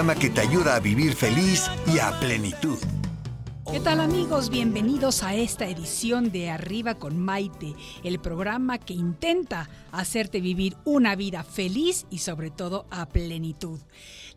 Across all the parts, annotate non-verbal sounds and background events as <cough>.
Programa que te ayuda a vivir feliz y a plenitud. ¿Qué tal amigos? Bienvenidos a esta edición de Arriba con Maite, el programa que intenta hacerte vivir una vida feliz y sobre todo a plenitud.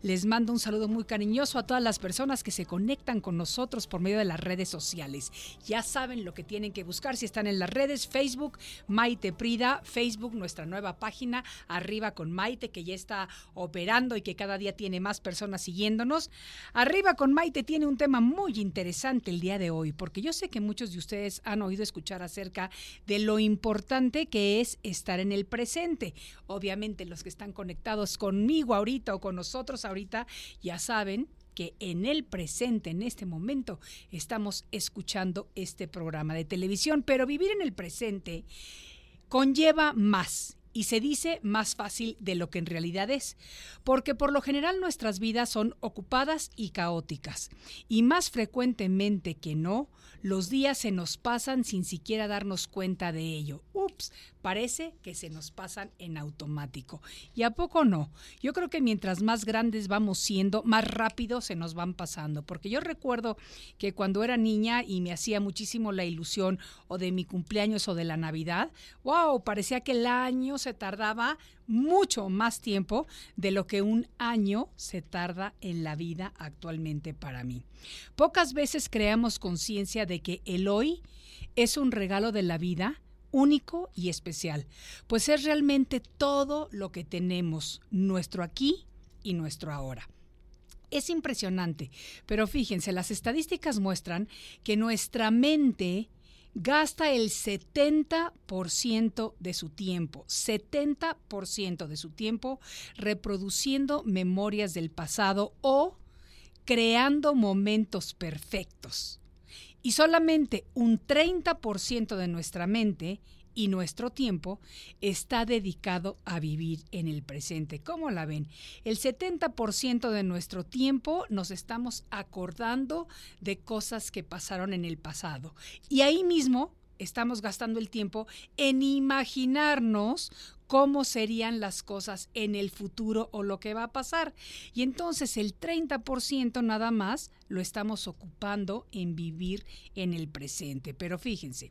Les mando un saludo muy cariñoso a todas las personas que se conectan con nosotros por medio de las redes sociales. Ya saben lo que tienen que buscar si están en las redes, Facebook, Maite Prida, Facebook, nuestra nueva página, Arriba con Maite, que ya está operando y que cada día tiene más personas siguiéndonos. Arriba con Maite tiene un tema muy interesante el día de hoy, porque yo sé que muchos de ustedes han oído escuchar acerca de lo importante que es estar en el presente. Obviamente los que están conectados conmigo ahorita o con nosotros ya saben que en el presente, en este momento, estamos escuchando este programa de televisión, pero vivir en el presente conlleva más y se dice más fácil de lo que en realidad es, porque por lo general nuestras vidas son ocupadas y caóticas, y más frecuentemente que no, los días se nos pasan sin siquiera darnos cuenta de ello. Ups, parece que se nos pasan en automático. ¿Y a poco no? Yo creo que mientras más grandes vamos siendo, más rápido se nos van pasando, porque yo recuerdo que cuando era niña y me hacía muchísimo la ilusión o de mi cumpleaños o de la Navidad, wow, parecía que el año se tardaba mucho más tiempo de lo que un año se tarda en la vida actualmente para mí. Pocas veces creamos conciencia de que el hoy es un regalo de la vida único y especial, pues es realmente todo lo que tenemos, nuestro aquí y nuestro ahora. Es impresionante, pero fíjense, las estadísticas muestran que nuestra mente gasta el 70% de su tiempo, 70% de su tiempo reproduciendo memorias del pasado o creando momentos perfectos. Y solamente un 30% de nuestra mente y nuestro tiempo está dedicado a vivir en el presente. ¿Cómo la ven? El 70% de nuestro tiempo nos estamos acordando de cosas que pasaron en el pasado. Y ahí mismo estamos gastando el tiempo en imaginarnos cómo serían las cosas en el futuro o lo que va a pasar. Y entonces el 30% nada más lo estamos ocupando en vivir en el presente. Pero fíjense,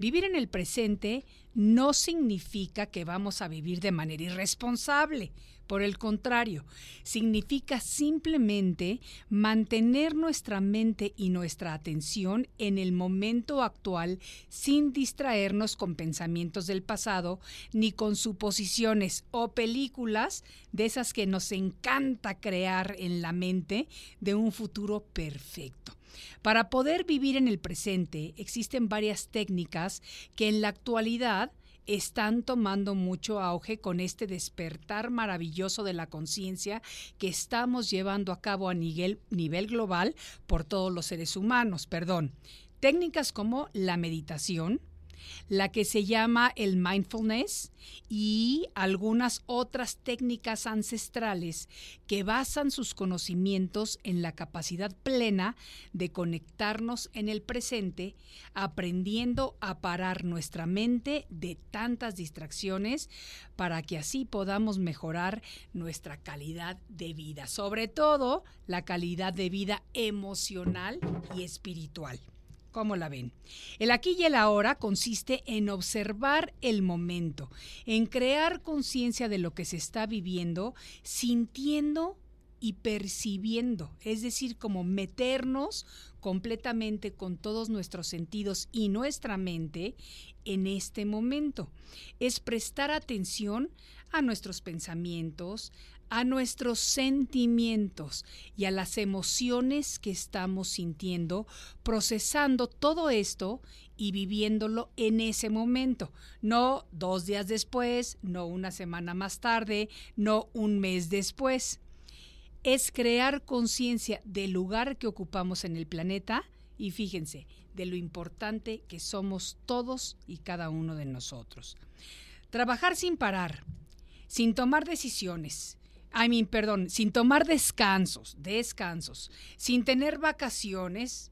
vivir en el presente no significa que vamos a vivir de manera irresponsable. Por el contrario, significa simplemente mantener nuestra mente y nuestra atención en el momento actual sin distraernos con pensamientos del pasado ni con suposiciones o películas de esas que nos encanta crear en la mente de un futuro perfecto. Para poder vivir en el presente existen varias técnicas que en la actualidad están tomando mucho auge con este despertar maravilloso de la conciencia que estamos llevando a cabo a nivel, global por todos los seres humanos. Perdón. Técnicas como la meditación, la que se llama el mindfulness y algunas otras técnicas ancestrales que basan sus conocimientos en la capacidad plena de conectarnos en el presente, aprendiendo a parar nuestra mente de tantas distracciones para que así podamos mejorar nuestra calidad de vida, sobre todo la calidad de vida emocional y espiritual. ¿Cómo la ven? El aquí y el ahora consiste en observar el momento, en crear conciencia de lo que se está viviendo, sintiendo y percibiendo, es decir, como meternos completamente con todos nuestros sentidos y nuestra mente en este momento. Es prestar atención a nuestros pensamientos, a nuestros sentimientos y a las emociones que estamos sintiendo, procesando todo esto y viviéndolo en ese momento, no dos días después, no una semana más tarde, no un mes después. Es crear conciencia del lugar que ocupamos en el planeta y fíjense, de lo importante que somos todos y cada uno de nosotros. Trabajar sin parar, sin tomar decisiones, I mean, perdón, sin tomar descansos, descansos, sin tener vacaciones,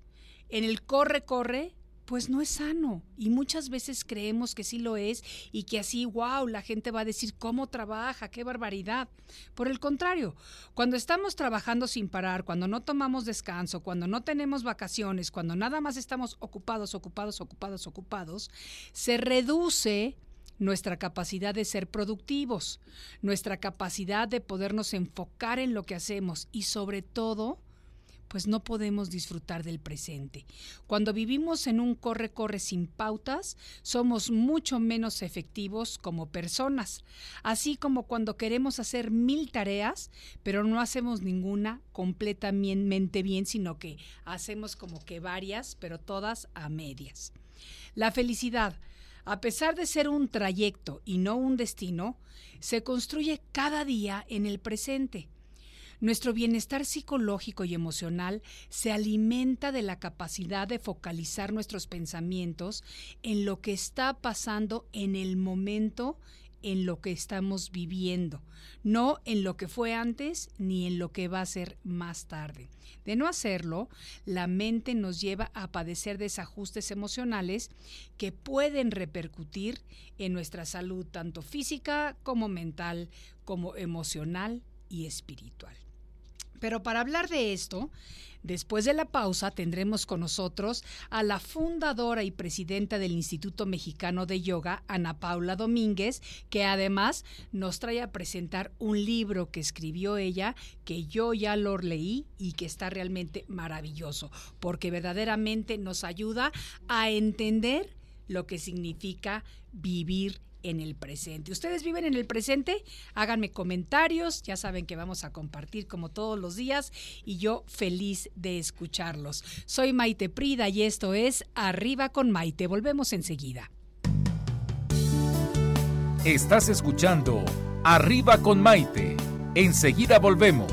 en el corre, corre, pues no es sano. Y muchas veces creemos que sí lo es y que así, wow, la gente va a decir cómo trabaja, qué barbaridad. Por el contrario, cuando estamos trabajando sin parar, cuando no tomamos descanso, cuando no tenemos vacaciones, cuando nada más estamos ocupados, ocupados, ocupados, ocupados, se reduce nuestra capacidad de ser productivos, nuestra capacidad de podernos enfocar en lo que hacemos y sobre todo pues no podemos disfrutar del presente. Cuando vivimos en un corre-corre sin pautas, somos mucho menos efectivos como personas, así como cuando queremos hacer mil tareas, pero no hacemos ninguna completamente bien, sino que hacemos como que varias, pero todas a medias. La felicidad, a pesar de ser un trayecto y no un destino, se construye cada día en el presente. Nuestro bienestar psicológico y emocional se alimenta de la capacidad de focalizar nuestros pensamientos en lo que está pasando en el momento en lo que estamos viviendo, no en lo que fue antes ni en lo que va a ser más tarde. De no hacerlo, la mente nos lleva a padecer desajustes emocionales que pueden repercutir en nuestra salud tanto física como mental, como emocional y espiritual. Pero para hablar de esto, después de la pausa tendremos con nosotros a la fundadora y presidenta del Instituto Mexicano de Yoga, Ana Paula Domínguez, que además nos trae a presentar un libro que escribió ella, que yo ya lo leí y que está realmente maravilloso, porque verdaderamente nos ayuda a entender lo que significa vivir en el presente. ¿Ustedes viven en el presente? Háganme comentarios, ya saben que vamos a compartir como todos los días y yo feliz de escucharlos. Soy Maite Prida y esto es Arriba con Maite. Volvemos enseguida. Estás escuchando Arriba con Maite. Enseguida volvemos.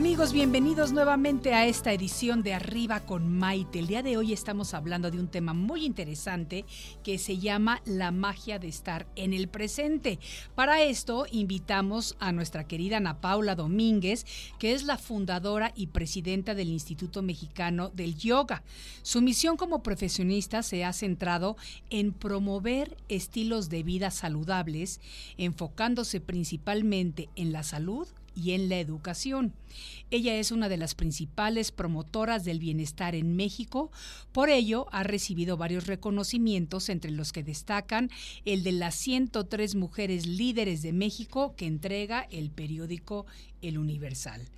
Amigos, bienvenidos nuevamente a esta edición de Arriba con Maite. El día de hoy estamos hablando de un tema muy interesante que se llama la magia de estar en el presente. Para esto invitamos a nuestra querida Ana Paula Domínguez, que es la fundadora y presidenta del Instituto Mexicano del Yoga. Su misión como profesionista se ha centrado en promover estilos de vida saludables, enfocándose principalmente en la salud y en la educación. Ella es una de las principales promotoras del bienestar en México, por ello ha recibido varios reconocimientos, entre los que destacan el de las 103 mujeres líderes de México que entrega el periódico El Universal.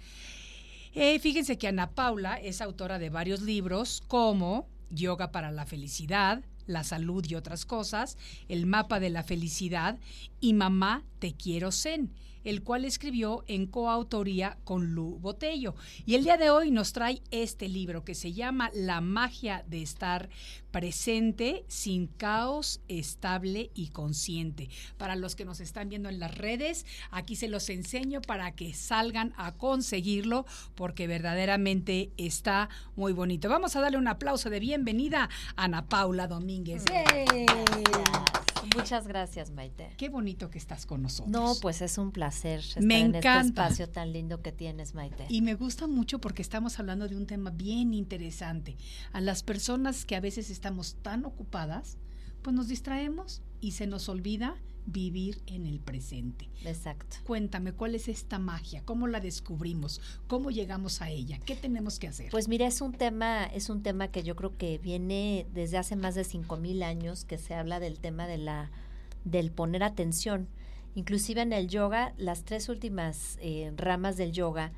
Eh, fíjense que Ana Paula es autora de varios libros como Yoga para la Felicidad, la salud y otras cosas, el mapa de la felicidad y Mamá, te quiero Zen el cual escribió en coautoría con Lu Botello. Y el día de hoy nos trae este libro que se llama La magia de estar presente sin caos, estable y consciente. Para los que nos están viendo en las redes, aquí se los enseño para que salgan a conseguirlo porque verdaderamente está muy bonito. Vamos a darle un aplauso de bienvenida a Ana Paula Domínguez. Muchas gracias, Maite. Qué bonito que estás con nosotros. No, pues es un placer estar Me en este encanta. espacio tan lindo que tienes, Maite. Y me gusta mucho porque estamos hablando de un tema bien interesante. A las personas que a veces estamos tan ocupadas, pues nos distraemos y se nos olvida vivir en el presente. Exacto. Cuéntame, ¿cuál es esta magia? ¿Cómo la descubrimos? ¿Cómo llegamos a ella? ¿Qué tenemos que hacer? Pues mira, es un tema, es un tema que yo creo que viene desde hace más de cinco mil años que se habla del tema de la del poner atención. Inclusive en el yoga, las tres últimas eh, ramas del yoga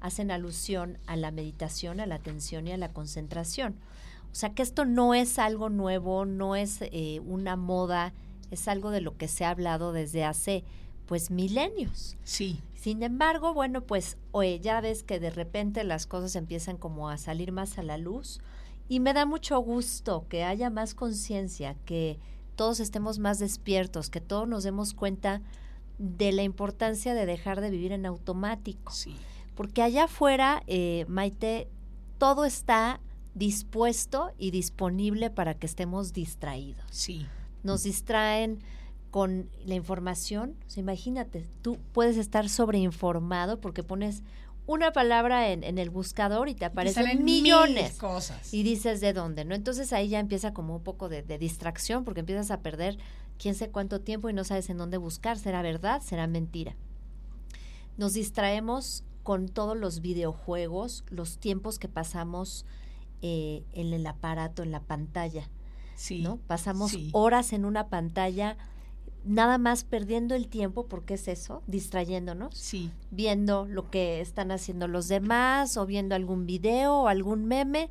hacen alusión a la meditación, a la atención y a la concentración. O sea que esto no es algo nuevo, no es eh, una moda, es algo de lo que se ha hablado desde hace pues milenios. sí, Sin embargo, bueno, pues oye, ya ves que de repente las cosas empiezan como a salir más a la luz y me da mucho gusto que haya más conciencia, que todos estemos más despiertos, que todos nos demos cuenta de la importancia de dejar de vivir en automático. sí. Porque allá afuera, eh, Maite, todo está dispuesto y disponible para que estemos distraídos Sí, nos distraen con la información. O sea, imagínate, tú puedes estar sobreinformado porque pones una palabra en, en el buscador y te aparecen millones. mil cosas. Y dices de dónde, ¿no? Entonces ahí ya empieza como un poco de, de distracción porque empiezas a perder quién sé cuánto tiempo y no sabes en dónde buscar. ¿Será verdad? ¿Será mentira? Nos distraemos con todos los videojuegos, los tiempos que pasamos eh, en el aparato, en la pantalla. Sí, ¿no? Pasamos sí. horas en una pantalla nada más perdiendo el tiempo, porque es eso, distrayéndonos, Sí, viendo lo que están haciendo los demás o viendo algún video o algún meme,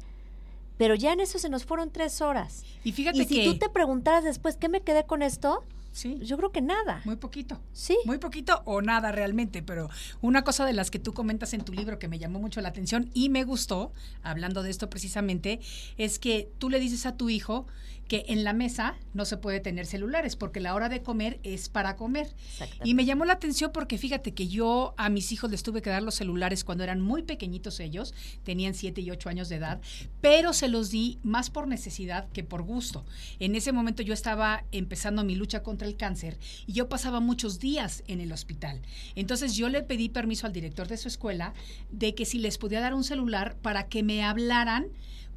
pero ya en eso se nos fueron tres horas. y fíjate Y si que... tú te preguntaras después, ¿qué me quedé con esto? Sí, Yo creo que nada. muy poquito. Sí. Muy poquito o nada realmente, pero una cosa de las que tú comentas en tu libro que me llamó mucho la atención y me gustó, hablando de esto precisamente, es que tú le dices a tu hijo que en la mesa no se puede tener celulares porque la hora de comer es para comer. Y me llamó la atención porque fíjate que yo a mis hijos les tuve que dar los celulares cuando eran muy pequeñitos ellos, tenían 7 y 8 años de edad, pero se los di más por necesidad que por gusto. En ese momento yo estaba empezando mi lucha contra el cáncer y yo pasaba muchos días en el hospital. Entonces yo le pedí permiso al director de su escuela de que si les podía dar un celular para que me hablaran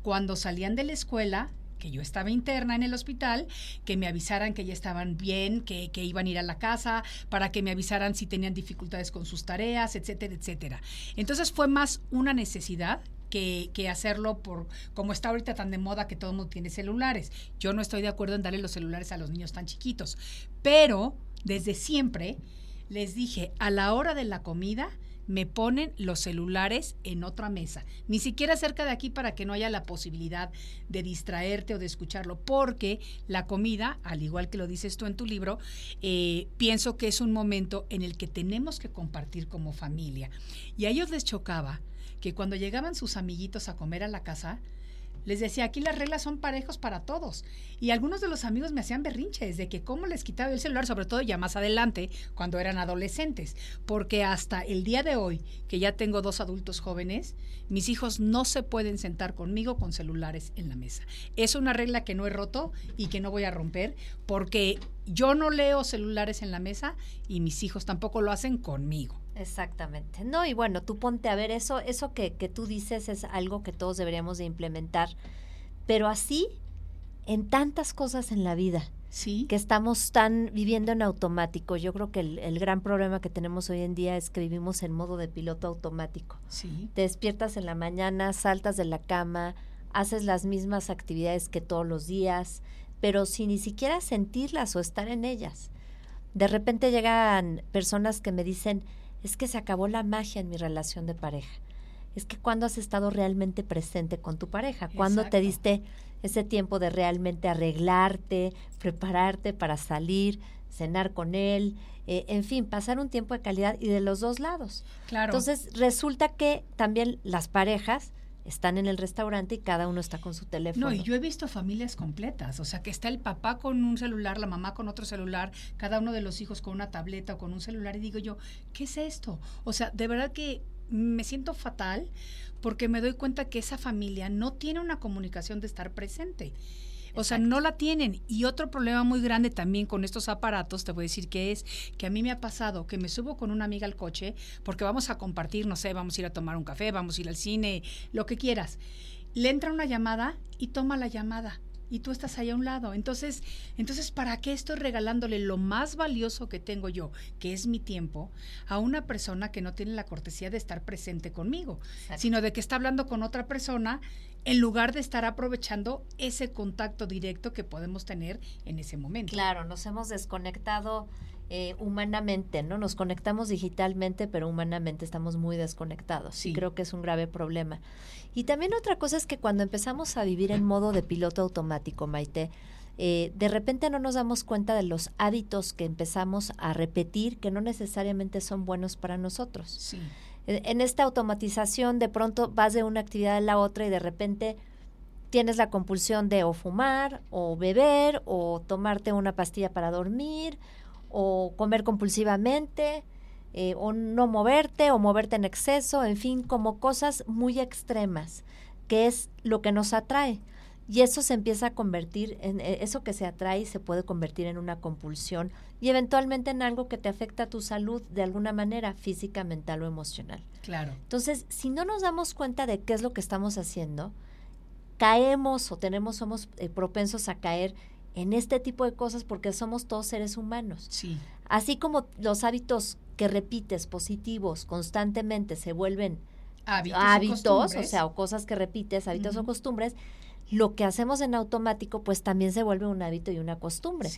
cuando salían de la escuela que yo estaba interna en el hospital, que me avisaran que ya estaban bien, que, que iban a ir a la casa, para que me avisaran si tenían dificultades con sus tareas, etcétera, etcétera. Entonces fue más una necesidad que, que, hacerlo por como está ahorita tan de moda que todo el mundo tiene celulares. Yo no estoy de acuerdo en darle los celulares a los niños tan chiquitos, pero desde siempre les dije, a la hora de la comida, me ponen los celulares en otra mesa, ni siquiera cerca de aquí para que no haya la posibilidad de distraerte o de escucharlo, porque la comida, al igual que lo dices tú en tu libro, eh, pienso que es un momento en el que tenemos que compartir como familia. Y a ellos les chocaba que cuando llegaban sus amiguitos a comer a la casa, les decía, aquí las reglas son parejos para todos. Y algunos de los amigos me hacían berrinches de que cómo les quitaba el celular, sobre todo ya más adelante, cuando eran adolescentes. Porque hasta el día de hoy, que ya tengo dos adultos jóvenes, mis hijos no se pueden sentar conmigo con celulares en la mesa. Es una regla que no he roto y que no voy a romper, porque yo no leo celulares en la mesa y mis hijos tampoco lo hacen conmigo. Exactamente. No, y bueno, tú ponte a ver eso, eso que, que tú dices es algo que todos deberíamos de implementar, pero así en tantas cosas en la vida. Sí. Que estamos tan viviendo en automático. Yo creo que el, el, gran problema que tenemos hoy en día es que vivimos en modo de piloto automático. Sí. Te despiertas en la mañana, saltas de la cama, haces las mismas actividades que todos los días, pero sin ni siquiera sentirlas o estar en ellas. De repente llegan personas que me dicen, es que se acabó la magia en mi relación de pareja. Es que cuando has estado realmente presente con tu pareja, cuando te diste ese tiempo de realmente arreglarte, prepararte para salir, cenar con él, eh, en fin, pasar un tiempo de calidad y de los dos lados. Claro. Entonces, resulta que también las parejas están en el restaurante y cada uno está con su teléfono. No, y yo he visto familias completas, o sea, que está el papá con un celular, la mamá con otro celular, cada uno de los hijos con una tableta o con un celular, y digo yo, ¿qué es esto? O sea, de verdad que me siento fatal porque me doy cuenta que esa familia no tiene una comunicación de estar presente. O sea, no la tienen. Y otro problema muy grande también con estos aparatos, te voy a decir que es que a mí me ha pasado que me subo con una amiga al coche porque vamos a compartir, no sé, vamos a ir a tomar un café, vamos a ir al cine, lo que quieras. Le entra una llamada y toma la llamada y tú estás ahí a un lado. Entonces, entonces, ¿para qué estoy regalándole lo más valioso que tengo yo, que es mi tiempo, a una persona que no tiene la cortesía de estar presente conmigo, sino de que está hablando con otra persona en lugar de estar aprovechando ese contacto directo que podemos tener en ese momento? Claro, nos hemos desconectado eh, humanamente, ¿no? Nos conectamos digitalmente, pero humanamente estamos muy desconectados. Sí. creo que es un grave problema. Y también otra cosa es que cuando empezamos a vivir en modo de piloto automático, Maite, eh, de repente no nos damos cuenta de los hábitos que empezamos a repetir que no necesariamente son buenos para nosotros. Sí. En esta automatización de pronto vas de una actividad a la otra y de repente tienes la compulsión de o fumar o beber o tomarte una pastilla para dormir o comer compulsivamente, eh, o no moverte, o moverte en exceso, en fin, como cosas muy extremas, que es lo que nos atrae. Y eso se empieza a convertir en eh, eso que se atrae se puede convertir en una compulsión y eventualmente en algo que te afecta a tu salud de alguna manera, física, mental o emocional. Claro. Entonces, si no nos damos cuenta de qué es lo que estamos haciendo, caemos o tenemos somos eh, propensos a caer en este tipo de cosas porque somos todos seres humanos. Sí. Así como los hábitos que repites positivos constantemente se vuelven hábitos, o, sea, o cosas que repites, hábitos o costumbres, lo que hacemos en automático pues también se vuelve un hábito y una costumbre.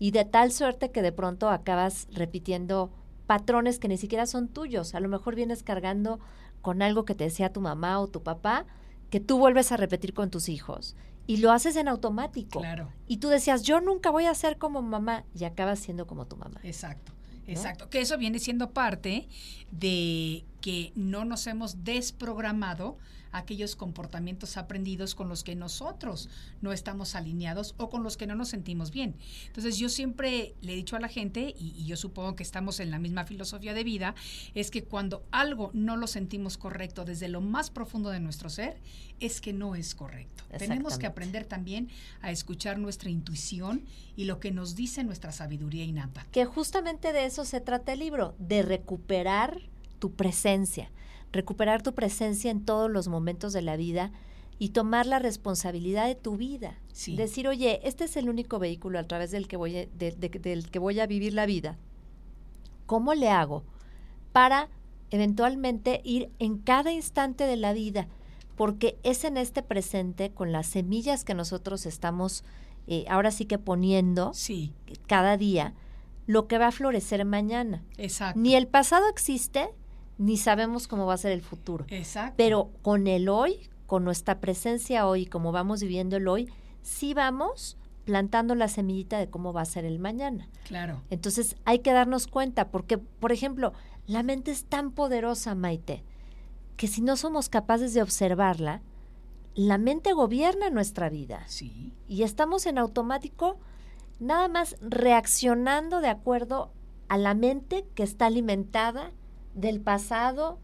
Y de tal suerte que de pronto acabas repitiendo patrones que ni siquiera son tuyos. A lo mejor vienes cargando con algo que te decía tu mamá o tu papá, que tú vuelves a repetir con tus hijos y lo haces en automático. Claro. Y tú decías, yo nunca voy a ser como mamá y acabas siendo como tu mamá. Exacto. Exacto, que eso viene siendo parte de que no nos hemos desprogramado aquellos comportamientos aprendidos con los que nosotros no estamos alineados o con los que no nos sentimos bien. Entonces yo siempre le he dicho a la gente, y, yo supongo que estamos en la misma filosofía de vida, es que cuando algo no lo sentimos correcto desde lo más profundo de nuestro ser, es que no es correcto. Tenemos que aprender también a escuchar nuestra intuición y lo que nos dice nuestra sabiduría innata. Que justamente de eso se trata el libro, de recuperar tu presencia recuperar tu presencia en todos los momentos de la vida y tomar la responsabilidad de tu vida. Decir, oye, este es el único vehículo a través del que, voy a, del que voy a vivir la vida. ¿Cómo le hago para eventualmente ir en cada instante de la vida? Porque es en este presente, con las semillas que nosotros estamos eh, ahora sí que poniendo cada día, lo que va a florecer mañana. Exacto. Ni el pasado existe, ni sabemos cómo va a ser el futuro. Exacto. Pero con el hoy, con nuestra presencia hoy, como vamos viviendo el hoy, sí vamos plantando la semillita de cómo va a ser el mañana. Claro. Entonces hay que darnos cuenta, porque, por ejemplo, la mente es tan poderosa, Maite, que si no somos capaces de observarla, la mente gobierna nuestra vida. Sí. Y estamos en automático nada más reaccionando de acuerdo a la mente que está alimentada del pasado,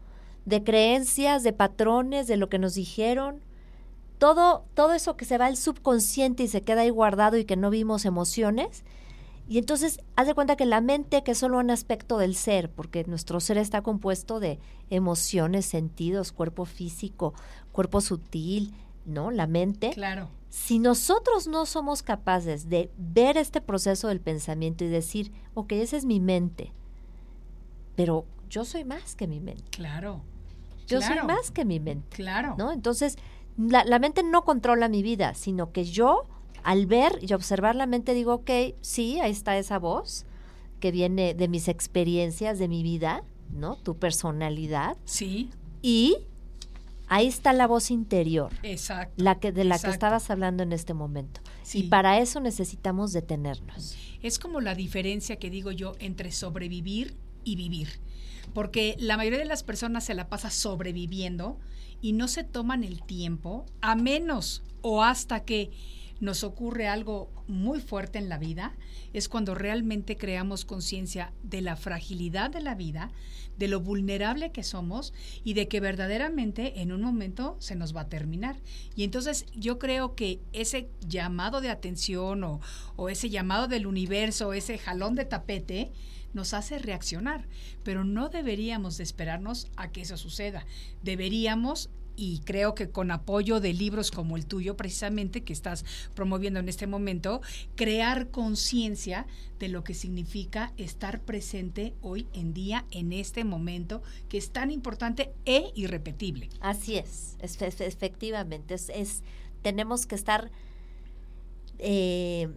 de creencias, de patrones, de lo que nos dijeron. Todo, todo eso que se va al subconsciente y se queda ahí guardado y que no vimos emociones. Y entonces, haz de cuenta que la mente, que es solo un aspecto del ser, porque nuestro ser está compuesto de emociones, sentidos, cuerpo físico, cuerpo sutil, ¿no? La mente. Claro. Si nosotros no somos capaces de ver este proceso del pensamiento y decir, ok, esa es mi mente, pero yo soy más que mi mente. Claro. Yo soy más que mi mente. Claro. ¿No? Entonces, la, la, mente no controla mi vida, sino que yo, al ver y observar la mente, digo, ok, sí, ahí está esa voz que viene de mis experiencias, de mi vida, ¿no? Tu personalidad. Sí. Y ahí está la voz interior. Exacto. La que, de la que estabas hablando en este momento. Y para eso necesitamos detenernos. Es como la diferencia que digo yo entre sobrevivir y vivir porque la mayoría de las personas se la pasa sobreviviendo y no se toman el tiempo, a menos o hasta que nos ocurre algo muy fuerte en la vida, es cuando realmente creamos conciencia de la fragilidad de la vida, de lo vulnerable que somos y de que verdaderamente en un momento se nos va a terminar. Y entonces yo creo que ese llamado de atención o, ese llamado del universo, ese jalón de tapete, nos hace reaccionar, pero no deberíamos de esperarnos a que eso suceda. Deberíamos y creo que con apoyo de libros como el tuyo, precisamente, que estás promoviendo en este momento, crear conciencia de lo que significa estar presente hoy en día, en este momento, que es tan importante e irrepetible. Así es, efectivamente, es, tenemos que estar eh,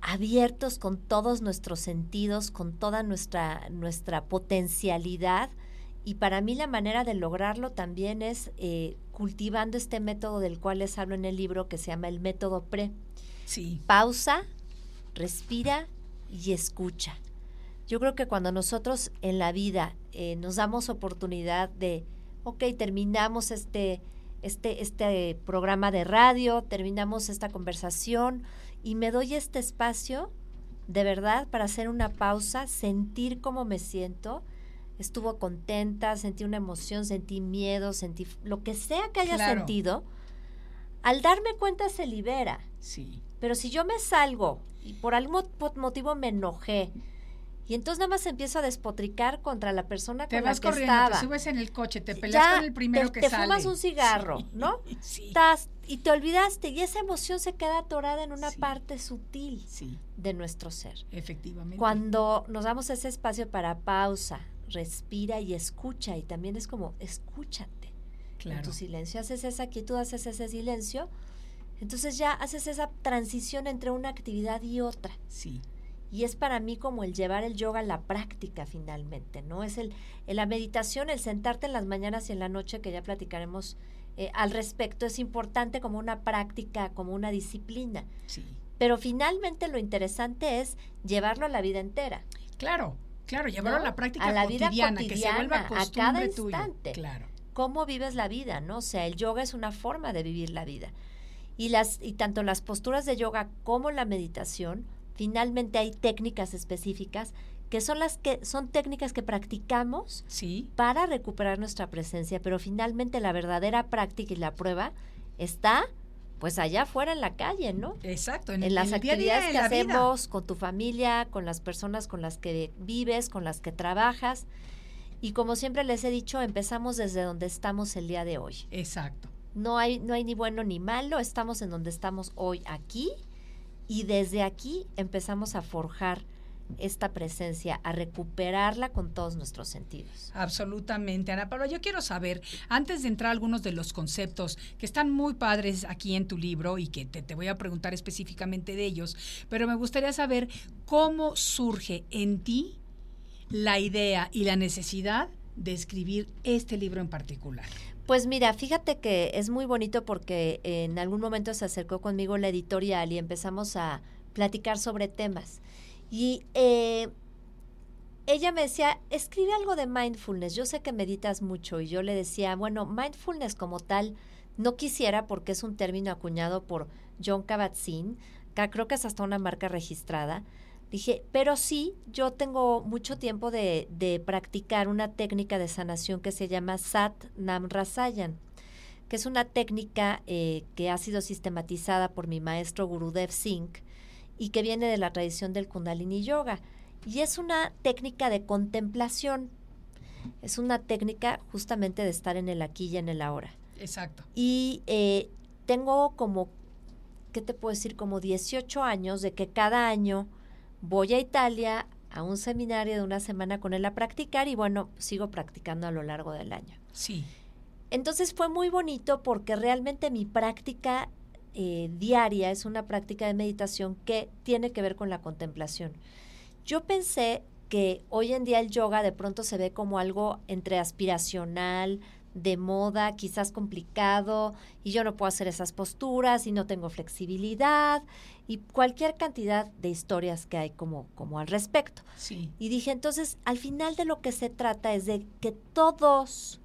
abiertos con todos nuestros sentidos, con toda nuestra, nuestra potencialidad y para mí la manera de lograrlo también es eh, cultivando este método del cual les hablo en el libro que se llama el método PRE. Sí. Pausa, respira y escucha. Yo creo que cuando nosotros en la vida eh, nos damos oportunidad de, ok, terminamos este, este, este programa de radio, terminamos esta conversación y me doy este espacio de verdad para hacer una pausa, sentir cómo me siento, estuvo contenta, sentí una emoción, sentí miedo, sentí lo que sea que haya sentido, al darme cuenta se libera. Sí. Pero si yo me salgo y por algún motivo me enojé, y entonces nada más empiezo a despotricar contra la persona te con vas la que corriendo, estaba. Te subes en el coche, te peleas con el primero te, que te fumas un cigarro, ¿no? <laughs> Sí. Estás, y te olvidaste y esa emoción se queda atorada en una parte sutil Sí, de nuestro ser. efectivamente. Cuando nos damos ese espacio para pausa, respira y escucha, y también es como escúchate. En claro. tu silencio haces esa quietud, haces ese silencio, entonces ya haces esa transición entre una actividad y otra. Sí, Y es para mí como el llevar el yoga a la práctica finalmente, ¿no? Es el, el la meditación, el sentarte en las mañanas y en la noche, que ya platicaremos eh, al respecto, es importante como una práctica, como una disciplina. sí. Pero finalmente lo interesante es llevarlo a la vida entera. Claro, claro, llevarlo ¿no? a la práctica A la vida cotidiana, que se vuelva cotidiana, a costumbre cada tuya. instante. Claro. cómo vives la vida, ¿no? O sea, el yoga es una forma de vivir la vida. Y las y tanto las posturas de yoga como la meditación, finalmente hay técnicas específicas que son las que son técnicas que practicamos Sí, para recuperar nuestra presencia, pero finalmente la verdadera práctica y la prueba está pues allá afuera en la calle, ¿no? exacto. En, en las día día actividades de que vida. hacemos con tu familia, con las personas con las que vives, con las que trabajas. Y como siempre les he dicho, empezamos desde donde estamos el día de hoy. Exacto. No hay, no hay ni bueno ni malo, estamos en donde estamos hoy aquí y desde aquí empezamos a forjar esta presencia, a recuperarla con todos nuestros sentidos. Absolutamente, Ana Paula. Yo quiero saber, antes de entrar a algunos de los conceptos que están muy padres aquí en tu libro y que te, te voy a preguntar específicamente de ellos, pero me gustaría saber cómo surge en ti la idea y la necesidad de escribir este libro en particular. Pues mira, fíjate que es muy bonito porque en algún momento se acercó conmigo la editorial y empezamos a platicar sobre temas. Y eh, ella me decía, escribe algo de mindfulness, yo sé que meditas mucho y yo le decía, bueno, mindfulness como tal no quisiera porque es un término acuñado por John Kabat-Zinn, creo que es hasta una marca registrada. Dije, pero sí, yo tengo mucho tiempo de, de practicar una técnica de sanación que se llama Sat Nam Rasayan, que es una técnica eh, que ha sido sistematizada por mi maestro Gurudev Singh y que viene de la tradición del Kundalini Yoga. Y es una técnica de contemplación, es una técnica justamente de estar en el aquí y en el ahora. Exacto. Y eh, tengo como, ¿qué te puedo decir? Como 18 años de que cada año voy a Italia a un seminario de una semana con él a practicar y bueno, sigo practicando a lo largo del año. Sí. Entonces fue muy bonito porque realmente mi práctica eh, diaria es una práctica de meditación que tiene que ver con la contemplación. Yo pensé que hoy en día el yoga de pronto se ve como algo entre aspiracional, de moda, quizás complicado, y yo no puedo hacer esas posturas y no tengo flexibilidad y cualquier cantidad de historias que hay como, como al respecto. Sí. Y dije, entonces, al final de lo que se trata es de que todos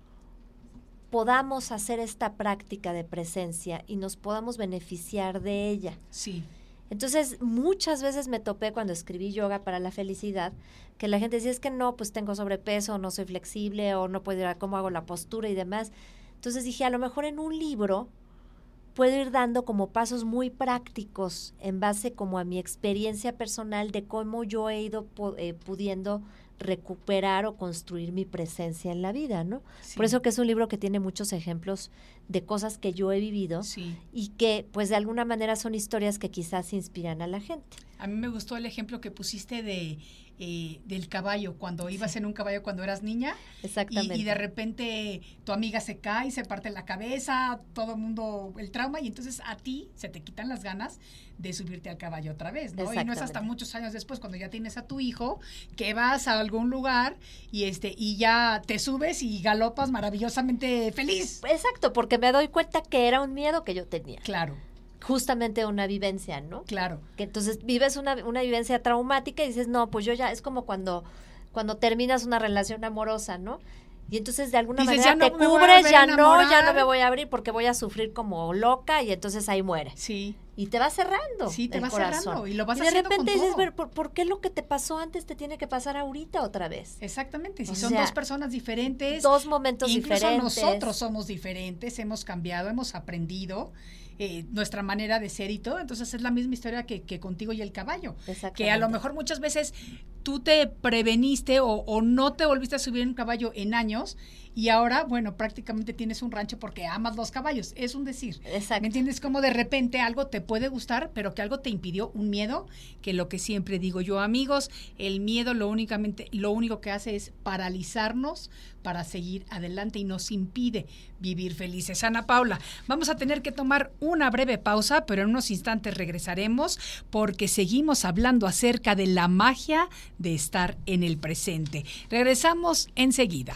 podamos hacer esta práctica de presencia y nos podamos beneficiar de ella. Sí. Entonces, muchas veces me topé cuando escribí yoga para la felicidad, que la gente decía, es que no, pues tengo sobrepeso, no soy flexible, o no puedo ir a cómo hago la postura y demás. Entonces dije, a lo mejor en un libro puedo ir dando como pasos muy prácticos en base como a mi experiencia personal de cómo yo he ido eh, pudiendo recuperar o construir mi presencia en la vida, ¿no? Por eso que es un libro que tiene muchos ejemplos de cosas que yo he vivido y que pues de alguna manera son historias que quizás inspiran a la gente. A mí me gustó el ejemplo que pusiste de eh, del caballo, cuando ibas en un caballo cuando eras niña. Exactamente. Y, de repente tu amiga se cae, se parte la cabeza, todo el mundo, el trauma, y entonces a ti se te quitan las ganas de subirte al caballo otra vez, ¿no? Y no es hasta muchos años después, cuando ya tienes a tu hijo, que vas a algún lugar y este, y ya te subes y galopas maravillosamente feliz. Exacto, porque me doy cuenta que era un miedo que yo tenía. Claro justamente una vivencia, ¿no? Claro. Que entonces vives una, una vivencia traumática y dices, no, pues yo ya, es como cuando, cuando terminas una relación amorosa, ¿no? Y entonces de alguna manera te cubres, ya no, ya no me voy a abrir porque voy a sufrir como loca y entonces ahí muere. Sí. Y te va cerrando. Sí, te va cerrando. Y lo vas y de repente dices, ¿por, qué lo que te pasó antes te tiene que pasar ahorita otra vez? Exactamente. Si son dos personas diferentes. Dos momentos incluso diferentes. nosotros somos diferentes, hemos cambiado, hemos aprendido. Eh, nuestra manera de ser y todo. Entonces es la misma historia que, que contigo y el caballo. Que a lo mejor muchas veces tú te preveniste o, o, no te volviste a subir un caballo en años y ahora, bueno, prácticamente tienes un rancho porque amas los caballos. Es un decir. Exacto. ¿Me entiendes? Como de repente algo te puede gustar, pero que algo te impidió un miedo, que lo que siempre digo yo, amigos, el miedo lo únicamente, lo único que hace es paralizarnos para seguir adelante y nos impide vivir felices. Ana Paula, vamos a tener que tomar una breve pausa, pero en unos instantes regresaremos porque seguimos hablando acerca de la magia de estar en el presente. Regresamos enseguida.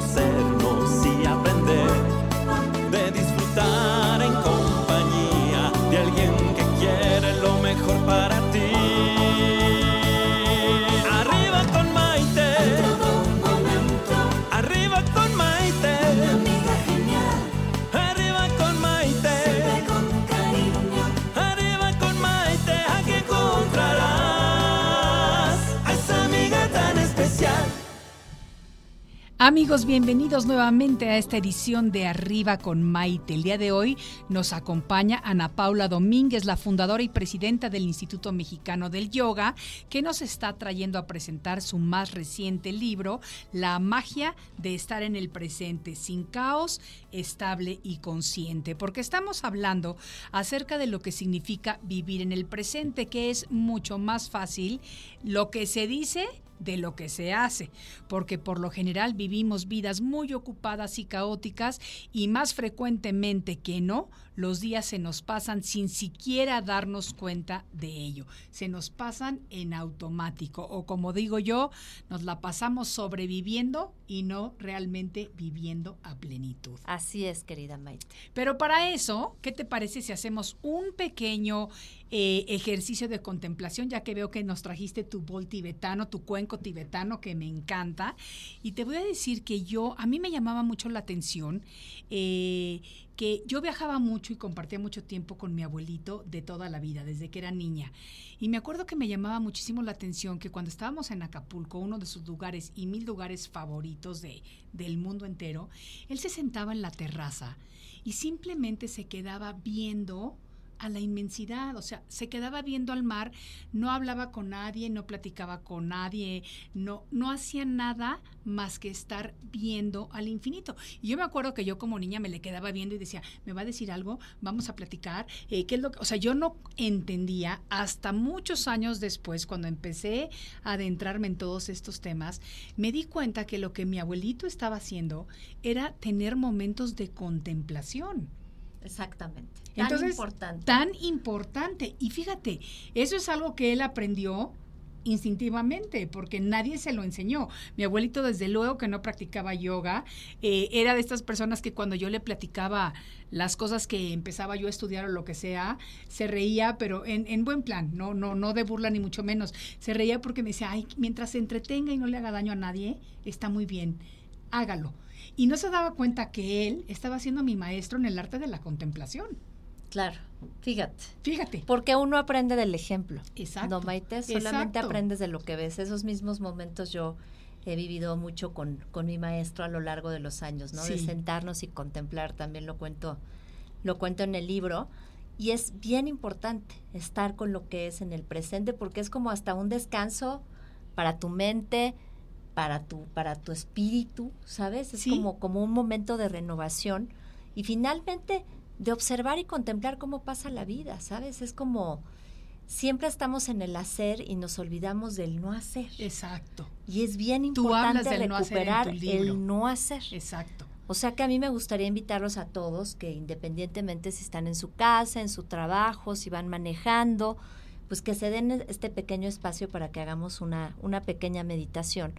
de conocernos Amigos, bienvenidos nuevamente a esta edición de Arriba con Maite. El día de hoy nos acompaña Ana Paula Domínguez, la fundadora y presidenta del Instituto Mexicano del Yoga, que nos está trayendo a presentar su más reciente libro, La magia de estar en el presente, sin caos, estable y consciente. Porque estamos hablando acerca de lo que significa vivir en el presente, que es mucho más fácil lo que se dice de lo que se hace, porque por lo general vivimos vidas muy ocupadas y caóticas y más frecuentemente que no, los días se nos pasan sin siquiera darnos cuenta de ello. Se nos pasan en automático o como digo yo, nos la pasamos sobreviviendo y no realmente viviendo a plenitud. Así es, querida Maite. Pero para eso, ¿qué te parece si hacemos un pequeño eh, ejercicio de contemplación, ya que veo que nos trajiste tu bol tibetano, tu cuenco tibetano, que me encanta. Y te voy a decir que yo, a mí me llamaba mucho la atención eh, que yo viajaba mucho y compartía mucho tiempo con mi abuelito de toda la vida, desde que era niña. Y me acuerdo que me llamaba muchísimo la atención que cuando estábamos en Acapulco, uno de sus lugares y mil lugares favoritos de, del mundo entero, él se sentaba en la terraza y simplemente se quedaba viendo a la inmensidad, o sea, se quedaba viendo al mar, no hablaba con nadie, no platicaba con nadie, no, no hacía nada más que estar viendo al infinito. Y yo me acuerdo que yo como niña me le quedaba viendo y decía, ¿me va a decir algo? Vamos a platicar. Eh, ¿qué es lo que? O sea, yo no entendía hasta muchos años después, cuando empecé a adentrarme en todos estos temas, me di cuenta que lo que mi abuelito estaba haciendo era tener momentos de contemplación. Exactamente. Tan Entonces, importante. Tan importante. Y fíjate, eso es algo que él aprendió instintivamente, porque nadie se lo enseñó. Mi abuelito, desde luego que no practicaba yoga, eh, era de estas personas que cuando yo le platicaba las cosas que empezaba yo a estudiar o lo que sea, se reía, pero en, en buen plan, no, no, no de burla ni mucho menos. Se reía porque me decía, ay, mientras se entretenga y no le haga daño a nadie, está muy bien, hágalo. Y no se daba cuenta que él estaba siendo mi maestro en el arte de la contemplación. Claro, fíjate. Fíjate. Porque uno aprende del ejemplo. Exacto. No, Maite, solamente Exacto. aprendes de lo que ves. Esos mismos momentos yo he vivido mucho con, con mi maestro a lo largo de los años, ¿no? De Sí. sentarnos y contemplar, también lo cuento, lo cuento en el libro. Y es bien importante estar con lo que es en el presente, porque es como hasta un descanso para tu mente, para tu, para tu espíritu, ¿sabes? Es Sí. como, como un momento de renovación. Y finalmente de observar y contemplar cómo pasa la vida, ¿sabes? Es como siempre estamos en el hacer y nos olvidamos del no hacer. Exacto, Y es bien importante no recuperar el no hacer. exacto. O sea que a mí me gustaría invitarlos a todos que independientemente si están en su casa, en su trabajo, si van manejando, pues que se den este pequeño espacio para que hagamos una, una pequeña meditación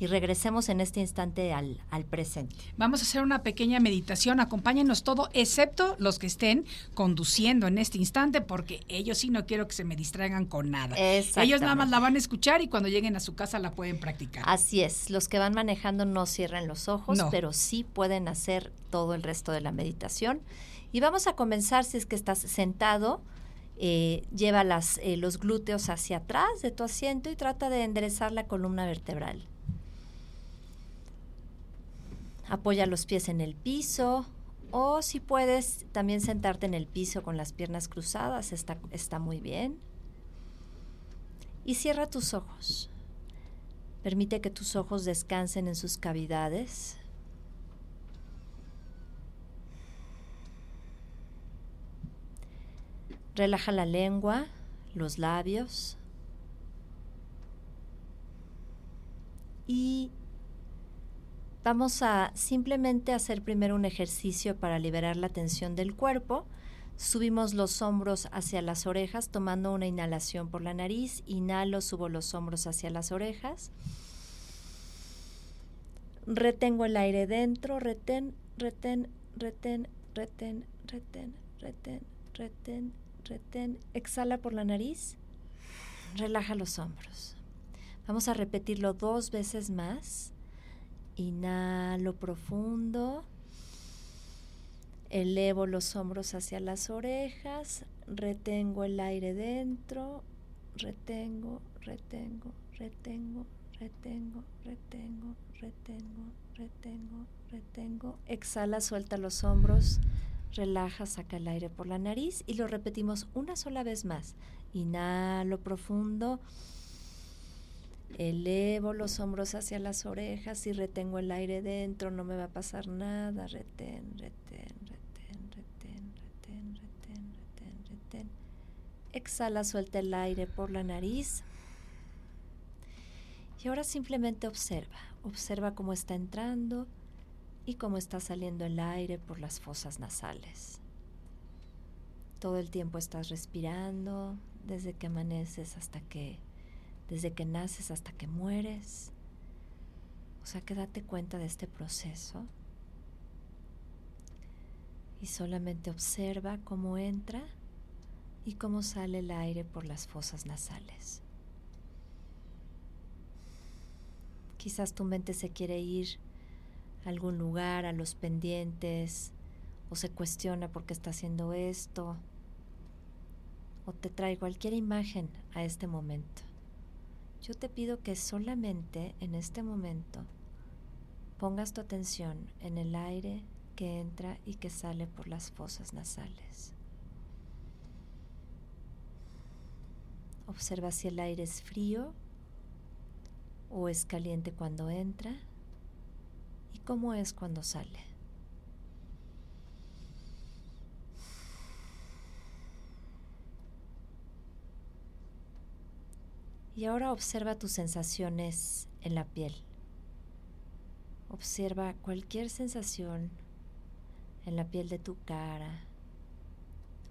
y regresemos en este instante al, al presente. Vamos a hacer una pequeña meditación. Acompáñenos todo, excepto los que estén conduciendo en este instante, porque ellos sí no quiero que se me distraigan con nada. Ellos nada más la van a escuchar y cuando lleguen a su casa la pueden practicar. Así es, los que van manejando no cierren los ojos, No. pero sí pueden hacer todo el resto de la meditación. Y vamos a comenzar, si es que estás sentado, eh, lleva las, eh, los glúteos hacia atrás de tu asiento y trata de enderezar la columna vertebral. Apoya los pies en el piso o si puedes también sentarte en el piso con las piernas cruzadas, está, está muy bien. Y cierra tus ojos. Permite que tus ojos descansen en sus cavidades. Relaja la lengua, los labios. Y vamos a simplemente hacer primero un ejercicio para liberar la tensión del cuerpo. Subimos los hombros hacia las orejas tomando una inhalación por la nariz. Inhalo, subo los hombros hacia las orejas. Retengo el aire dentro, retén, retén, retén, retén, retén, retén, retén, retén. Exhala por la nariz. Relaja los hombros. Vamos a repetirlo dos veces más. Inhalo profundo. Elevo los hombros hacia las orejas, retengo el aire dentro, retengo, retengo, retengo, retengo, retengo, retengo, retengo, retengo. Exhala, suelta los hombros, relaja, saca el aire por la nariz y lo repetimos una sola vez más. Inhalo profundo. Elevo los hombros hacia las orejas y retengo el aire dentro, no me va a pasar nada. Retén, retén, retén, retén, retén, retén, retén, retén. Exhala, suelta el aire por la nariz. Y ahora simplemente observa, observa cómo está entrando y cómo está saliendo el aire por las fosas nasales. Todo el tiempo estás respirando desde que amaneces hasta que desde que naces hasta que mueres. O sea que date cuenta de este proceso y solamente observa cómo entra y cómo sale el aire por las fosas nasales. Quizás tu mente se quiere ir a algún lugar, a los pendientes, o se cuestiona por qué está haciendo esto, o te trae cualquier imagen a este momento yo te pido que solamente en este momento pongas tu atención en el aire que entra y que sale por las fosas nasales. Observa si el aire es frío o es caliente cuando entra y cómo es cuando sale. Y ahora observa tus sensaciones en la piel. Observa cualquier sensación en la piel de tu cara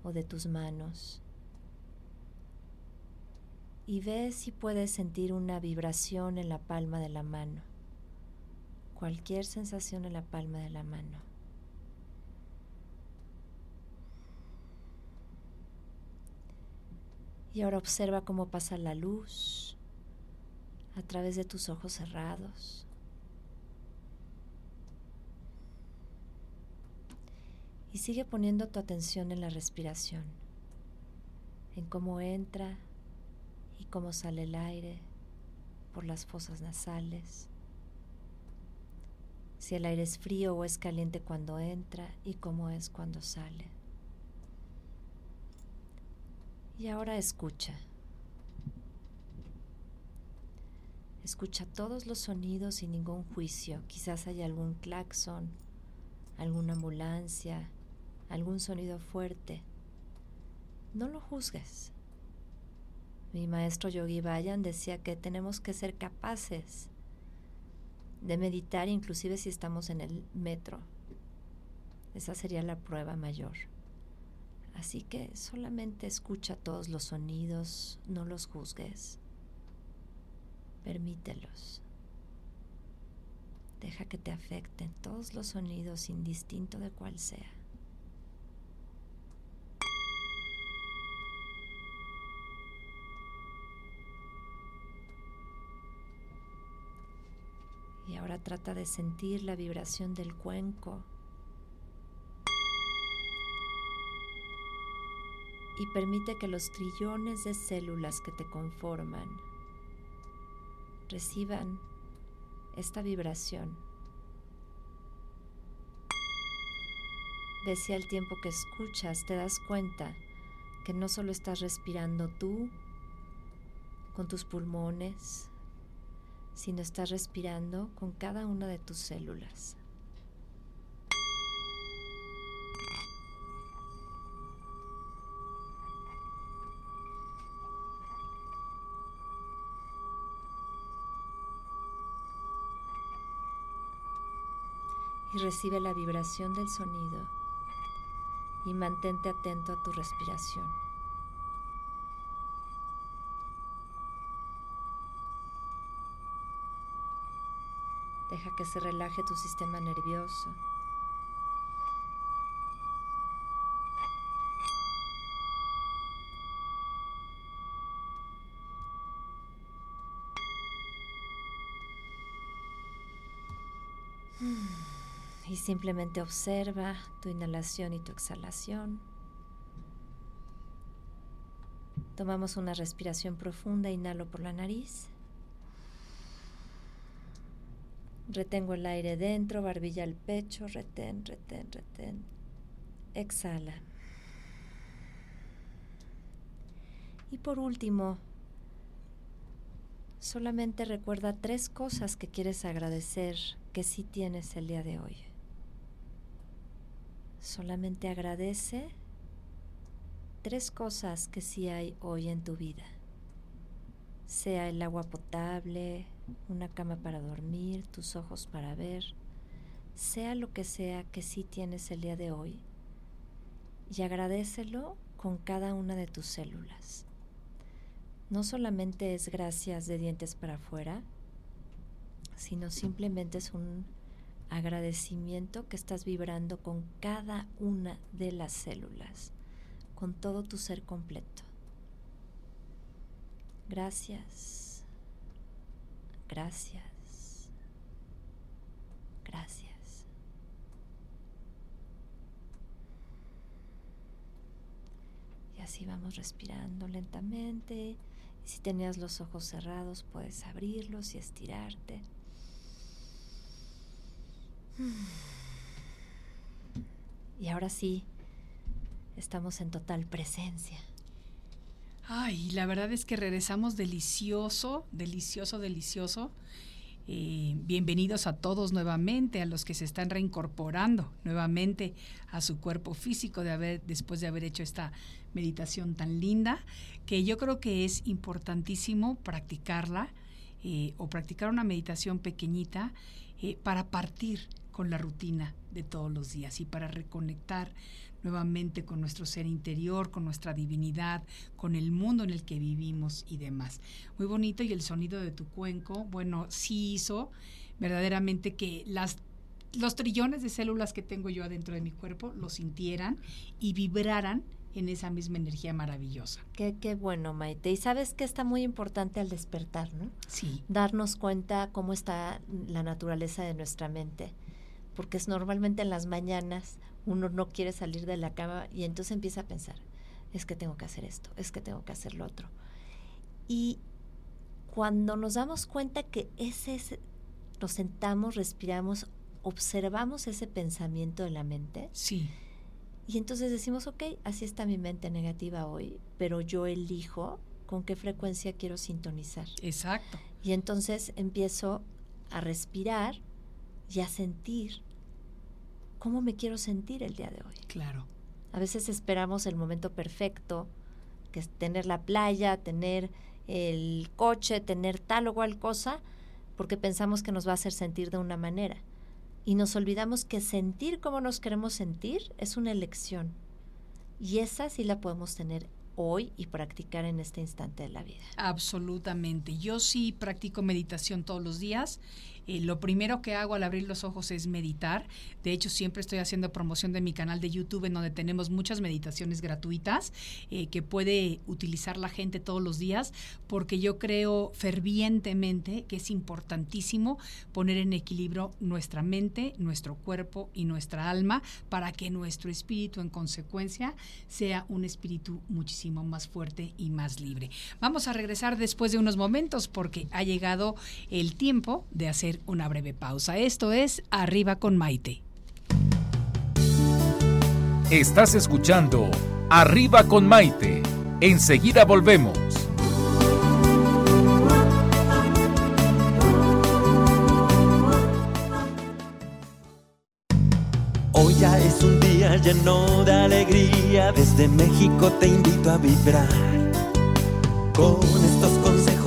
o de tus manos. Y ve si puedes sentir una vibración en la palma de la mano. Cualquier sensación en la palma de la mano. Y ahora observa cómo pasa la luz a través de tus ojos cerrados. Y sigue poniendo tu atención en la respiración, en cómo entra y cómo sale el aire por las fosas nasales, si el aire es frío o es caliente cuando entra y cómo es cuando sale. Y ahora escucha. Escucha todos los sonidos sin ningún juicio. Quizás haya algún claxon, alguna ambulancia, algún sonido fuerte. No lo juzgues. Mi maestro Yogi Bayan decía que tenemos que ser capaces de meditar inclusive si estamos en el metro. Esa sería la prueba mayor. Así que solamente escucha todos los sonidos, no los juzgues. Permítelos. Deja que te afecten todos los sonidos indistinto de cuál sea. Y ahora trata de sentir la vibración del cuenco y permite que los trillones de células que te conforman reciban esta vibración. Ve si al tiempo que escuchas te das cuenta que no solo estás respirando tú con tus pulmones, sino estás respirando con cada una de tus células. Recibe la vibración del sonido y mantente atento a tu respiración. Deja que se relaje tu sistema nervioso. Simplemente observa tu inhalación y tu exhalación. Tomamos una respiración profunda, inhalo por la nariz. Retengo el aire dentro, barbilla al pecho, retén, retén, retén. Exhala. Y por último, solamente recuerda tres cosas que quieres agradecer que sí tienes el día de hoy. Solamente agradece tres cosas que sí hay hoy en tu vida. Sea el agua potable, una cama para dormir, tus ojos para ver, sea lo que sea que sí tienes el día de hoy. Y agradecelo con cada una de tus células. No solamente es gracias de dientes para afuera, sino simplemente es un agradecimiento que estás vibrando con cada una de las células, con todo tu ser completo. Gracias, gracias, gracias. Y así vamos respirando lentamente. Si tenías los ojos cerrados, puedes abrirlos y estirarte. Y ahora sí, estamos en total presencia. Ay, la verdad es que regresamos delicioso, delicioso, delicioso. Eh, bienvenidos a todos nuevamente, a los que se están reincorporando nuevamente a su cuerpo físico de haber, después de haber hecho esta meditación tan linda, que yo creo que es importantísimo practicarla eh, o practicar una meditación pequeñita eh, para partir con la rutina de todos los días y para reconectar nuevamente con nuestro ser interior, con nuestra divinidad, con el mundo en el que vivimos y demás. Muy bonito y el sonido de tu cuenco, bueno, sí hizo verdaderamente que las los trillones de células que tengo yo adentro de mi cuerpo lo sintieran y vibraran en esa misma energía maravillosa. Qué, qué bueno, Maite. Y sabes que está muy importante al despertar, ¿no? Sí. Darnos cuenta cómo está la naturaleza de nuestra mente. Porque es normalmente en las mañanas uno no quiere salir de la cama y entonces empieza a pensar, es que tengo que hacer esto, es que tengo que hacer lo otro. Y cuando nos damos cuenta que ese, nos sentamos, respiramos, observamos ese pensamiento de la mente. Sí. Y entonces decimos, ok, así está mi mente negativa hoy, pero yo elijo con qué frecuencia quiero sintonizar. Exacto. Y entonces empiezo a respirar y a sentir cómo me quiero sentir el día de hoy. Claro. A veces esperamos el momento perfecto, que es tener la playa, tener el coche, tener tal o cual cosa, porque pensamos que nos va a hacer sentir de una manera. Y nos olvidamos que sentir como nos queremos sentir es una elección. Y esa sí la podemos tener hoy y practicar en este instante de la vida. Absolutamente. Yo sí practico meditación todos los días lo primero que hago al abrir los ojos es meditar. De hecho, siempre estoy haciendo promoción de mi canal de YouTube en donde tenemos muchas meditaciones gratuitas eh, que puede utilizar la gente todos los días porque yo creo fervientemente que es importantísimo poner en equilibrio nuestra mente, nuestro cuerpo y nuestra alma para que nuestro espíritu en consecuencia sea un espíritu muchísimo más fuerte y más libre. Vamos a regresar después de unos momentos porque ha llegado el tiempo de hacer una breve pausa. Esto es Arriba con Maite. Estás escuchando Arriba con Maite. Enseguida volvemos. Hoy ya es un día lleno de alegría, desde México te invito a vibrar. Con estos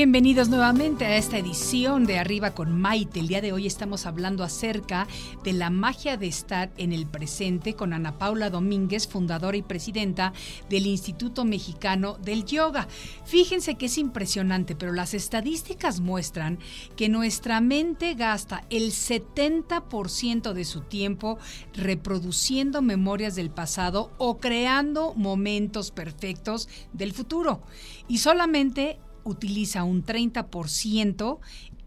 Bienvenidos nuevamente a esta edición de Arriba con Maite. El día de hoy estamos hablando acerca de la magia de estar en el presente con Ana Paula Domínguez, fundadora y presidenta del Instituto Mexicano del Yoga. Fíjense que es impresionante, pero las estadísticas muestran que nuestra mente gasta el 70% de su tiempo reproduciendo memorias del pasado o creando momentos perfectos del futuro. Y solamente utiliza un 30%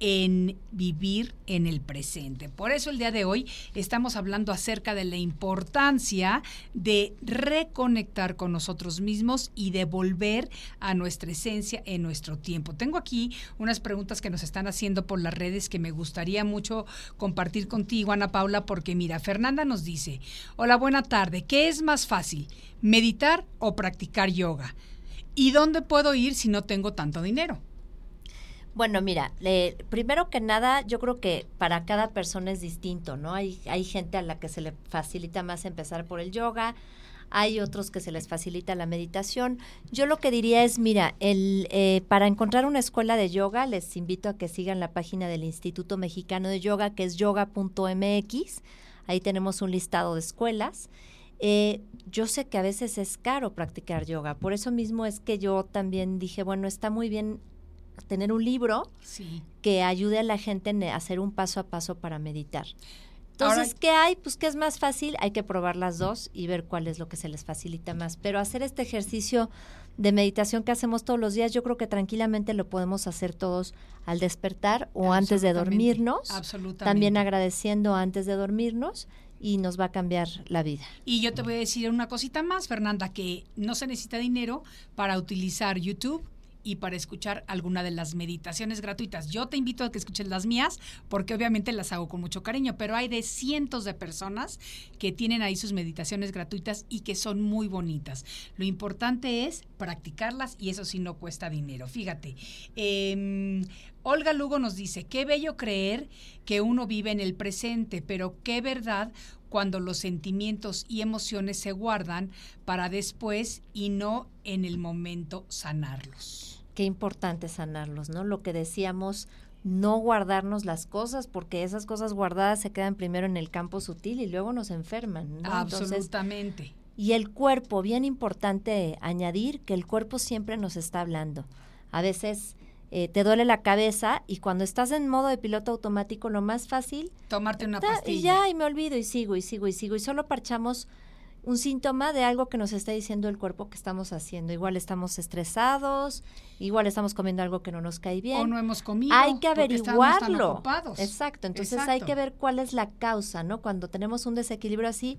en vivir en el presente. Por eso el día de hoy estamos hablando acerca de la importancia de reconectar con nosotros mismos y de volver a nuestra esencia en nuestro tiempo. Tengo aquí unas preguntas que nos están haciendo por las redes que me gustaría mucho compartir contigo, Ana Paula, porque mira, Fernanda nos dice, hola, buena tarde, ¿qué es más fácil, meditar o practicar yoga? ¿Y dónde puedo ir si no tengo tanto dinero? Bueno, mira, primero que nada, yo creo que para cada persona es distinto, ¿no? Hay, hay gente a la que se le facilita más empezar por el yoga, hay otros que se les facilita la meditación. Yo lo que diría es, mira, el, eh, para encontrar una escuela de yoga, les invito a que sigan la página del Instituto Mexicano de Yoga, que es yoga.mx. Ahí tenemos un listado de escuelas. Eh, yo sé que a veces es caro practicar yoga, por eso mismo es que yo también dije, bueno, está muy bien tener un libro Sí. que ayude a la gente en a hacer un paso a paso para meditar. Entonces, ¿qué hay? Pues que es más fácil, hay que probar las dos y ver cuál es lo que se les facilita más. Pero hacer este ejercicio de meditación que hacemos todos los días, yo creo que tranquilamente lo podemos hacer todos al despertar o antes de dormirnos. absolutamente. También agradeciendo antes de dormirnos y nos va a cambiar la vida. Y yo te voy a decir una cosita más, Fernanda, que no se necesita dinero para utilizar YouTube y para escuchar alguna de las meditaciones gratuitas. Yo te invito a que escuches las mías, porque obviamente las hago con mucho cariño, pero hay de cientos de personas que tienen ahí sus meditaciones gratuitas y que son muy bonitas. Lo importante es practicarlas y eso sí no cuesta dinero. Fíjate, em, Olga Lugo nos dice, qué bello creer que uno vive en el presente, pero qué verdad cuando los sentimientos y emociones se guardan para después y no en el momento sanarlos. Qué importante sanarlos, ¿no? Lo que decíamos, no guardarnos las cosas, porque esas cosas guardadas se quedan primero en el campo sutil y luego nos enferman. ¿no? Entonces, Absolutamente. y el cuerpo, bien importante añadir que el cuerpo siempre nos está hablando. A veces eh, te duele la cabeza y cuando estás en modo de piloto automático, lo más fácil, Tomarte una pastilla. y ya, y me olvido y sigo y sigo y sigo y solo parchamos un síntoma de algo que nos está diciendo el cuerpo que estamos haciendo. Igual estamos estresados, igual estamos comiendo algo que no nos cae bien. o no hemos comido. hay que tan averiguarlo. Exacto, entonces hay que ver cuál es la causa, ¿no? Cuando tenemos un desequilibrio así,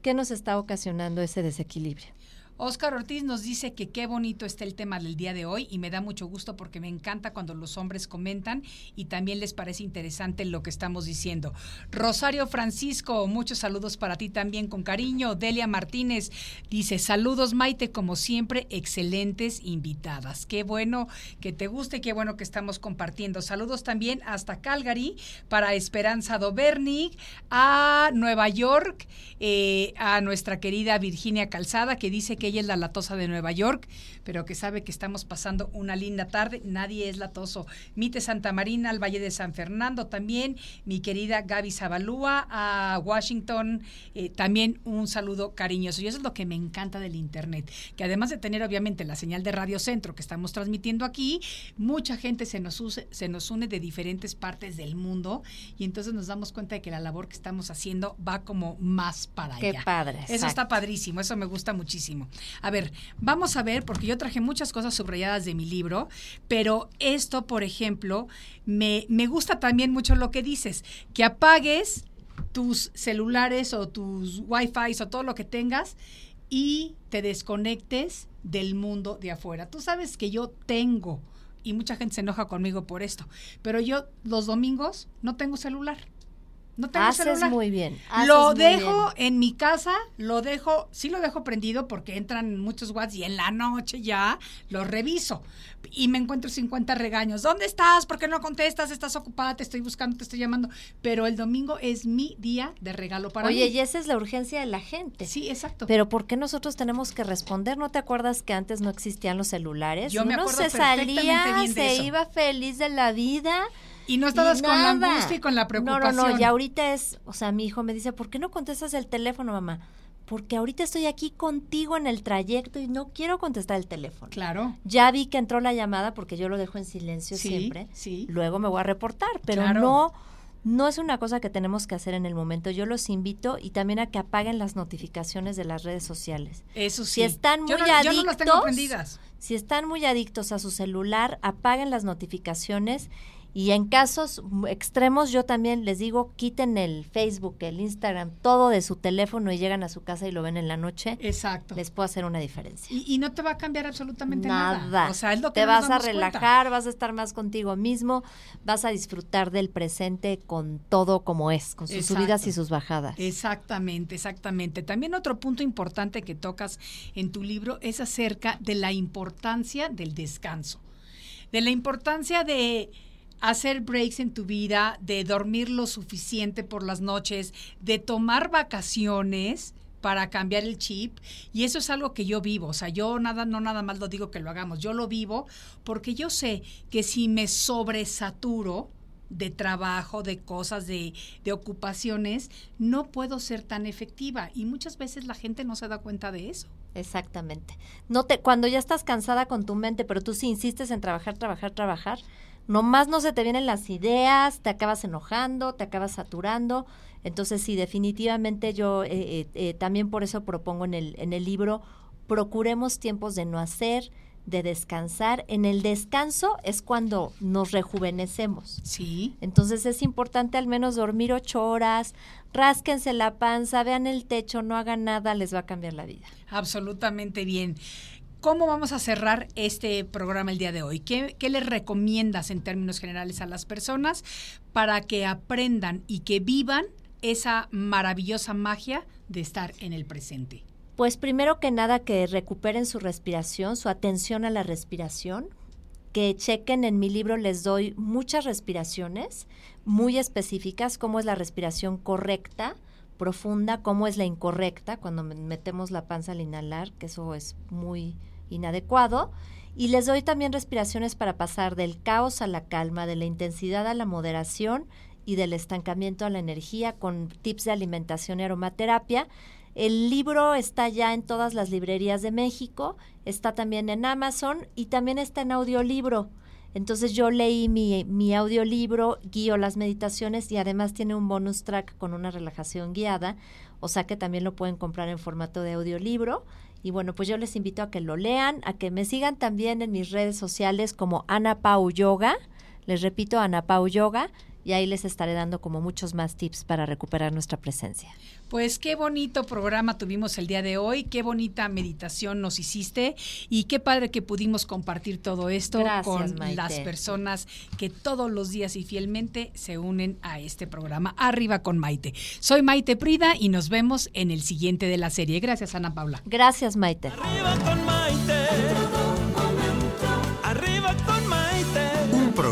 ¿qué nos está ocasionando ese desequilibrio? Oscar Ortiz nos dice que qué bonito está el tema del día de hoy y me da mucho gusto porque me encanta cuando los hombres comentan y también les parece interesante lo que estamos diciendo. Rosario Francisco, muchos saludos para ti también con cariño. Delia Martínez dice, saludos Maite, como siempre, excelentes invitadas. Qué bueno que te guste, qué bueno que estamos compartiendo. Saludos también hasta Calgary para Esperanza Dobernik, a Nueva York, eh, a nuestra querida Virginia Calzada, que dice que ella es la latosa de Nueva York, pero que sabe que estamos pasando una linda tarde. Nadie es latoso. Mite Santa Marina, al Valle de San Fernando también. Mi querida Gaby Zabalúa, a Washington, eh, también un saludo cariñoso. Y eso es lo que me encanta del Internet, que además de tener obviamente la señal de Radio Centro que estamos transmitiendo aquí, mucha gente se nos, use- se nos une de diferentes partes del mundo y entonces nos damos cuenta de que la labor que estamos haciendo va como más para Qué allá. padre, Eso exacto. está padrísimo, eso me gusta muchísimo. A ver, vamos a ver, porque yo traje muchas cosas subrayadas de mi libro, pero esto, por ejemplo, me, me gusta también mucho lo que dices, que apagues tus celulares o tus wifi o todo lo que tengas y te desconectes del mundo de afuera. Tú sabes que yo tengo, y mucha gente se enoja conmigo por esto, pero yo los domingos no tengo celular. No tengo Haces celular. muy bien. haces Lo dejo bien. en mi casa, lo dejo, sí lo dejo prendido porque entran muchos WhatsApp y en la noche ya lo reviso. Y me encuentro 50 regaños. ¿Dónde estás? ¿Por qué no contestas? ¿Estás ocupada? Te estoy buscando, te estoy llamando. Pero el domingo es mi día de regalo para Oye, mí. y esa es la urgencia de la gente. Sí, exacto. Pero ¿por qué nosotros tenemos que responder? ¿No te acuerdas que antes no existían los celulares? Yo me acuerdo se perfectamente salía, bien de se eso. iba feliz de la vida. Y no y estabas con la angustia y con la No, preocupación. no, no, y ahorita es, o sea, mi hijo me dice, ¿por qué no contestas el teléfono, mamá? Porque ahorita estoy aquí contigo en el trayecto y no quiero contestar el teléfono. Claro. Ya vi que entró la llamada porque yo lo dejo en silencio Sí, siempre. sí. Luego me voy a reportar, pero Claro. no no es una cosa que tenemos que hacer en el momento. Yo los invito y también a que apaguen las notificaciones de las redes sociales. Eso sí. Si están muy yo no, yo no las tengo adictos, prendidas. Si están muy adictos a su celular, apaguen las notificaciones y en casos extremos yo también les digo quiten el Facebook, el Instagram, todo de su teléfono y llegan a su casa y lo ven en la noche. Exact Les puedo hacer una diferencia. Y, y no te va a cambiar absolutamente nada. Nada. O sea, es lo que Te vas a cuenta. relajar, vas a estar más contigo mismo, vas a disfrutar del presente con todo como es, con sus Exacto. subidas y sus bajadas. Exactamente, exactamente. También otro punto importante que tocas en tu libro es acerca de la importancia del descanso, de la importancia de hacer breaks en tu vida, de dormir lo suficiente por las noches, de tomar vacaciones para cambiar el chip y eso es algo que yo vivo, o sea, yo nada no nada más lo digo que lo hagamos, yo lo vivo porque yo sé que si me sobresaturo de trabajo, de cosas, de, de ocupaciones, no puedo ser tan efectiva. Y muchas veces la gente no se da cuenta de eso. Exactamente. No te, cuando ya estás cansada con tu mente, pero tú sí insistes en trabajar, trabajar, trabajar, nomás no se te vienen las ideas, te acabas enojando, te acabas saturando. Entonces, sí, definitivamente yo eh, eh, eh, también por eso propongo en el, en el libro, procuremos tiempos de no hacer, de descansar. En el descanso es cuando nos rejuvenecemos. Sí. Entonces es importante al menos dormir ocho horas, rásquense la panza, vean el techo, no hagan nada, les va a cambiar la vida. Absolutamente bien. ¿Cómo vamos a cerrar este programa el día de hoy? ¿Qué, ¿Qué, les recomiendas en términos generales a las personas para que aprendan y que vivan esa maravillosa magia de estar en el presente? Pues primero que nada que recuperen su respiración, su atención a la respiración, que chequen en mi libro les doy muchas respiraciones muy específicas, cómo es la respiración correcta, profunda, cómo es la incorrecta cuando metemos la panza al inhalar, que eso es muy inadecuado. Y les doy también respiraciones para pasar del caos a la calma, de la intensidad a la moderación y del estancamiento a la energía con tips de alimentación y aromaterapia el libro está ya en todas las librerías de México, está también en Amazon y también está en audiolibro. Entonces yo leí mi, mi audiolibro, guío las meditaciones y además tiene un bonus track con una relajación guiada, o sea que también lo pueden comprar en formato de audiolibro. Y bueno, pues yo les invito a que lo lean, a que me sigan también en mis redes sociales como Ana Pau Yoga. Les repito, Ana Pau Yoga y ahí les estaré dando como muchos más tips para recuperar nuestra presencia. Pues qué bonito programa tuvimos el día de hoy, qué bonita meditación nos hiciste y qué padre que pudimos compartir todo esto con las personas que todos los días y fielmente se unen a este programa Arriba con Maite. Soy Maite Prida y nos vemos en el siguiente de la serie. Gracias Ana Paula. Gracias Maite. Arriba con Maite.